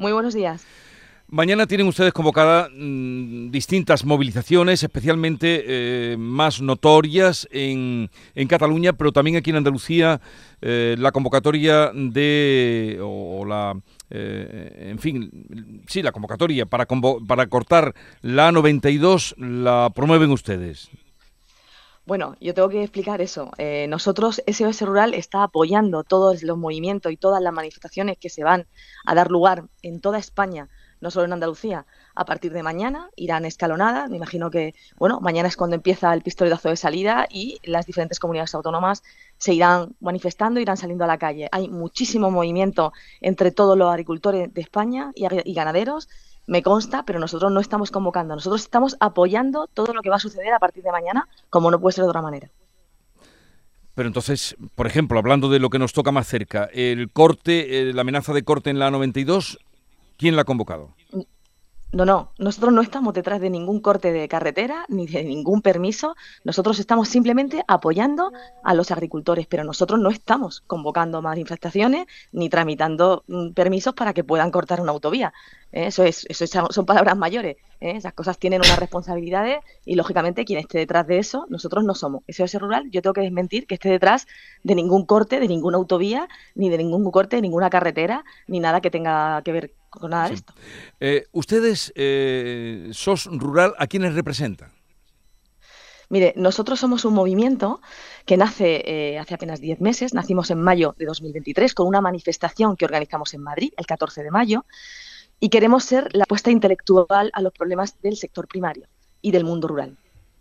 Muy buenos días. Mañana tienen ustedes convocadas mm, distintas movilizaciones, especialmente eh, más notorias en, en, Cataluña, pero también aquí en Andalucía, eh, la convocatoria de, o, la, eh, en fin, sí, la convocatoria para, para cortar la 92 la promueven ustedes. Bueno, yo tengo que explicar eso. nosotros, SOS Rural está apoyando todos los movimientos y todas las manifestaciones que se van a dar lugar en toda España no solo en Andalucía. A partir de mañana irán escalonadas. Me imagino que, bueno, mañana es cuando empieza el pistoletazo de salida y las diferentes comunidades autónomas se irán manifestando, irán saliendo a la calle. Hay muchísimo movimiento entre todos los agricultores de España y ganaderos. Me consta, pero nosotros no estamos convocando. Nosotros estamos apoyando todo lo que va a suceder a partir de mañana, como no puede ser de otra manera. Pero entonces, por ejemplo, hablando de lo que nos toca más cerca, el corte, eh, la amenaza de corte en la 92, ¿Quién la ha convocado? No, no, nosotros no estamos detrás de ningún corte de carretera ni de ningún permiso. Nosotros estamos simplemente apoyando a los agricultores, pero nosotros no estamos convocando más infestaciones ni tramitando mm, permisos para que puedan cortar una autovía. ¿Eh? Eso, es, eso son palabras mayores. ¿eh? Esas cosas tienen unas responsabilidades y, lógicamente, quien esté detrás de eso, nosotros no somos. Eso es rural. Yo tengo que desmentir que esté detrás de ningún corte, de ninguna autovía, ni de ningún corte de ninguna carretera, ni nada que tenga que ver con nada de esto. Eh, ¿Ustedes, SOS Rural, a quiénes representan? Mire, nosotros somos un movimiento que nace hace apenas 10 meses, nacimos en mayo de 2023 con una manifestación que organizamos en Madrid el 14 de mayo, y queremos ser la apuesta intelectual a los problemas del sector primario y del mundo rural.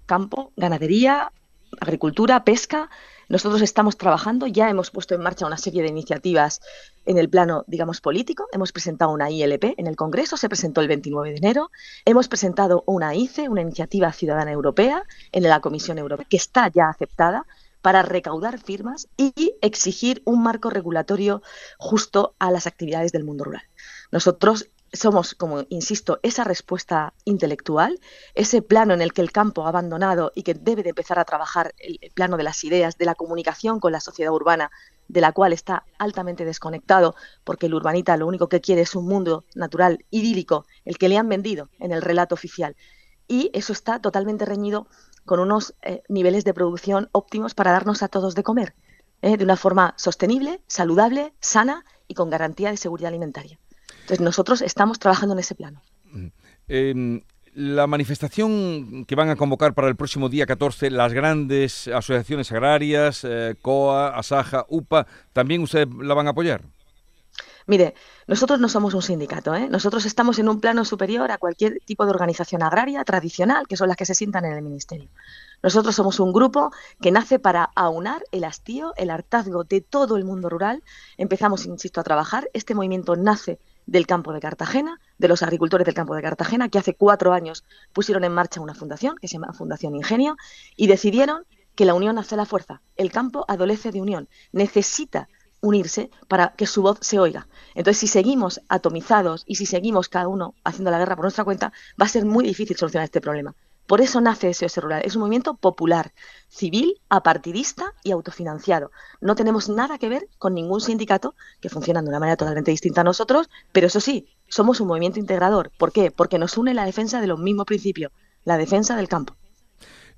Campo, ganadería, agricultura, pesca. Nosotros estamos trabajando, ya hemos puesto en marcha una serie de iniciativas en el plano, digamos, político. Hemos presentado una ILP en el Congreso, se presentó el 29 de enero. Hemos presentado una ICE, una iniciativa ciudadana europea, en la Comisión Europea, que está ya aceptada para recaudar firmas y exigir un marco regulatorio justo a las actividades del mundo rural. Nosotros somos, como insisto, esa respuesta intelectual, ese plano en el que el campo ha abandonado y que debe de empezar a trabajar el, plano de las ideas, de la comunicación con la sociedad urbana, de la cual está altamente desconectado, porque el urbanita lo único que quiere es un mundo natural, idílico, el que le han vendido en el relato oficial. Y eso está totalmente reñido con unos eh, niveles de producción óptimos para darnos a todos de comer, eh, de una forma sostenible, saludable, sana y con garantía de seguridad alimentaria. Entonces nosotros estamos trabajando en ese plano. Em, la manifestación que van a convocar para el próximo día 14, las grandes asociaciones agrarias, eh, COA, ASAJA, UPA, ¿también ustedes la van a apoyar? Mire, nosotros no somos un sindicato, ¿eh? nosotros estamos en un plano superior a cualquier tipo de organización agraria tradicional, que son las que se sientan en el Ministerio. Nosotros somos un grupo que nace para aunar el hastío, el hartazgo de todo el mundo rural. Empezamos, insisto, a trabajar. Este movimiento nace del campo de Cartagena, de los agricultores del campo de Cartagena, que hace cuatro años pusieron en marcha una fundación que se llama Fundación Ingenio y decidieron que la unión hace la fuerza. El campo adolece de unión, necesita unirse para que su voz se oiga. Entonces, si seguimos atomizados y si seguimos cada uno haciendo la guerra por nuestra cuenta, va a ser muy difícil solucionar este problema. Por eso nace SOS Rural. Es un movimiento popular, civil, apartidista y autofinanciado. No tenemos nada que ver con ningún sindicato que funciona de una manera totalmente distinta a nosotros, pero eso sí, somos un movimiento integrador. ¿Por qué? Porque nos une la defensa de los mismos principios, la defensa del campo.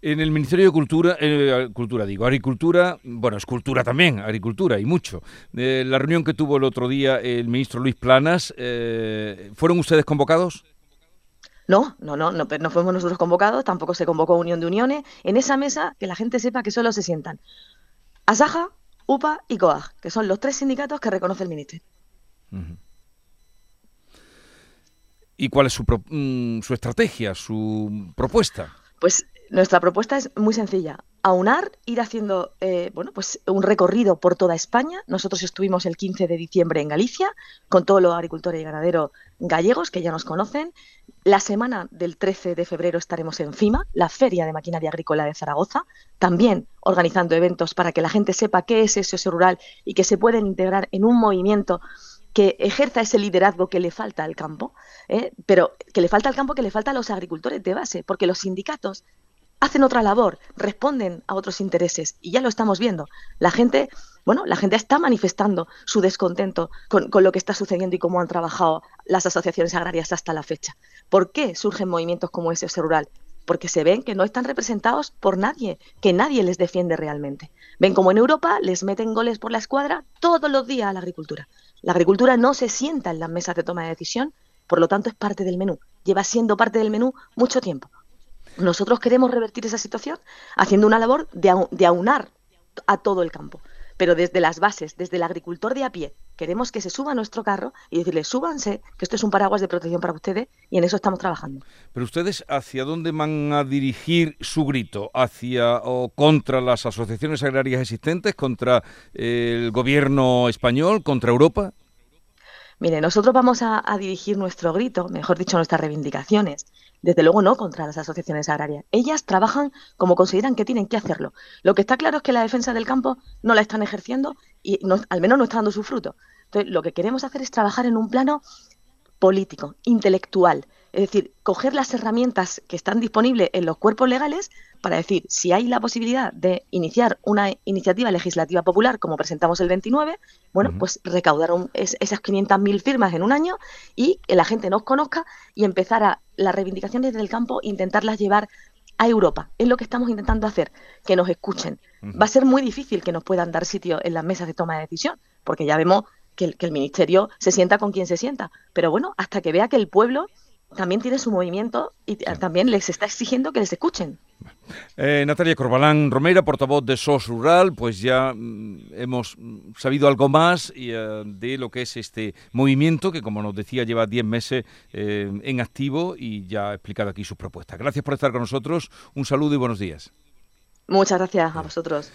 En el Ministerio de Cultura, eh, Cultura digo, Agricultura, bueno, es cultura también, agricultura y mucho. Eh, la reunión que tuvo el otro día el ministro Luis Planas, eh, ¿fueron ustedes convocados? No, no, no, no, no fuimos nosotros convocados, tampoco se convocó Unión de Uniones. En esa mesa, que la gente sepa que solo se sientan Asaja, UPA y COAG, que son los tres sindicatos que reconoce el Ministerio. ¿Y cuál es su, mm, su estrategia, su propuesta? Pues nuestra propuesta es muy sencilla aunar, ir haciendo eh, bueno, pues un recorrido por toda España. Nosotros estuvimos el 15 de diciembre en Galicia con todos los agricultores y ganaderos gallegos que ya nos conocen. La semana del 13 de febrero estaremos en FIMA, la Feria de Maquinaria Agrícola de Zaragoza, también organizando eventos para que la gente sepa qué es eso rural y que se pueden integrar en un movimiento que ejerza ese liderazgo que le falta al campo, ¿eh? pero que le falta al campo, que le falta a los agricultores de base, porque los sindicatos hacen otra labor, responden a otros intereses y ya lo estamos viendo. La gente, bueno, la gente está manifestando su descontento con, lo que está sucediendo y cómo han trabajado las asociaciones agrarias hasta la fecha. ¿Por qué surgen movimientos como ese rural? Porque se ven que no están representados por nadie, que nadie les defiende realmente. Ven como en Europa les meten goles por la escuadra todos los días a la agricultura. La agricultura no se sienta en las mesas de toma de decisión, por lo tanto es parte del menú. Lleva siendo parte del menú mucho tiempo. Nosotros queremos revertir esa situación haciendo una labor de, aunar a todo el campo, pero desde las bases, desde el agricultor de a pie. Queremos que se suba a nuestro carro y decirle, súbanse, que esto es un paraguas de protección para ustedes y en eso estamos trabajando. Pero ustedes, ¿hacia dónde van a dirigir su grito? ¿Hacia o contra las asociaciones agrarias existentes, contra el gobierno español, contra Europa? Mire, nosotros vamos a, dirigir nuestro grito, mejor dicho, nuestras reivindicaciones, desde luego no contra las asociaciones agrarias. Ellas trabajan como consideran que tienen que hacerlo. Lo que está claro es que la defensa del campo no la están ejerciendo y al menos no está dando su fruto. Entonces, lo que queremos hacer es trabajar en un plano político, intelectual, es decir, coger las herramientas que están disponibles en los cuerpos legales para decir si hay la posibilidad de iniciar una iniciativa legislativa popular como presentamos el 29, bueno, pues recaudar esas 500.000 firmas en un año y que la gente nos conozca y empezar a las reivindicaciones del campo intentarlas llevar a Europa. Es lo que estamos intentando hacer, que nos escuchen. Va a ser muy difícil que nos puedan dar sitio en las mesas de toma de decisión, porque ya vemos que el, que el ministerio se sienta con quien se sienta. Pero bueno, hasta que vea que el pueblo también tiene su movimiento y también les está exigiendo que les escuchen. Eh, Natalia Corbalán Romera, portavoz de SOS Rural, pues ya mm, hemos sabido algo más eh, de lo que es este movimiento que, como nos decía, lleva 10 meses eh, en activo y ya ha explicado aquí sus propuestas. Gracias por estar con nosotros, un saludo y buenos días. Muchas gracias a vosotros.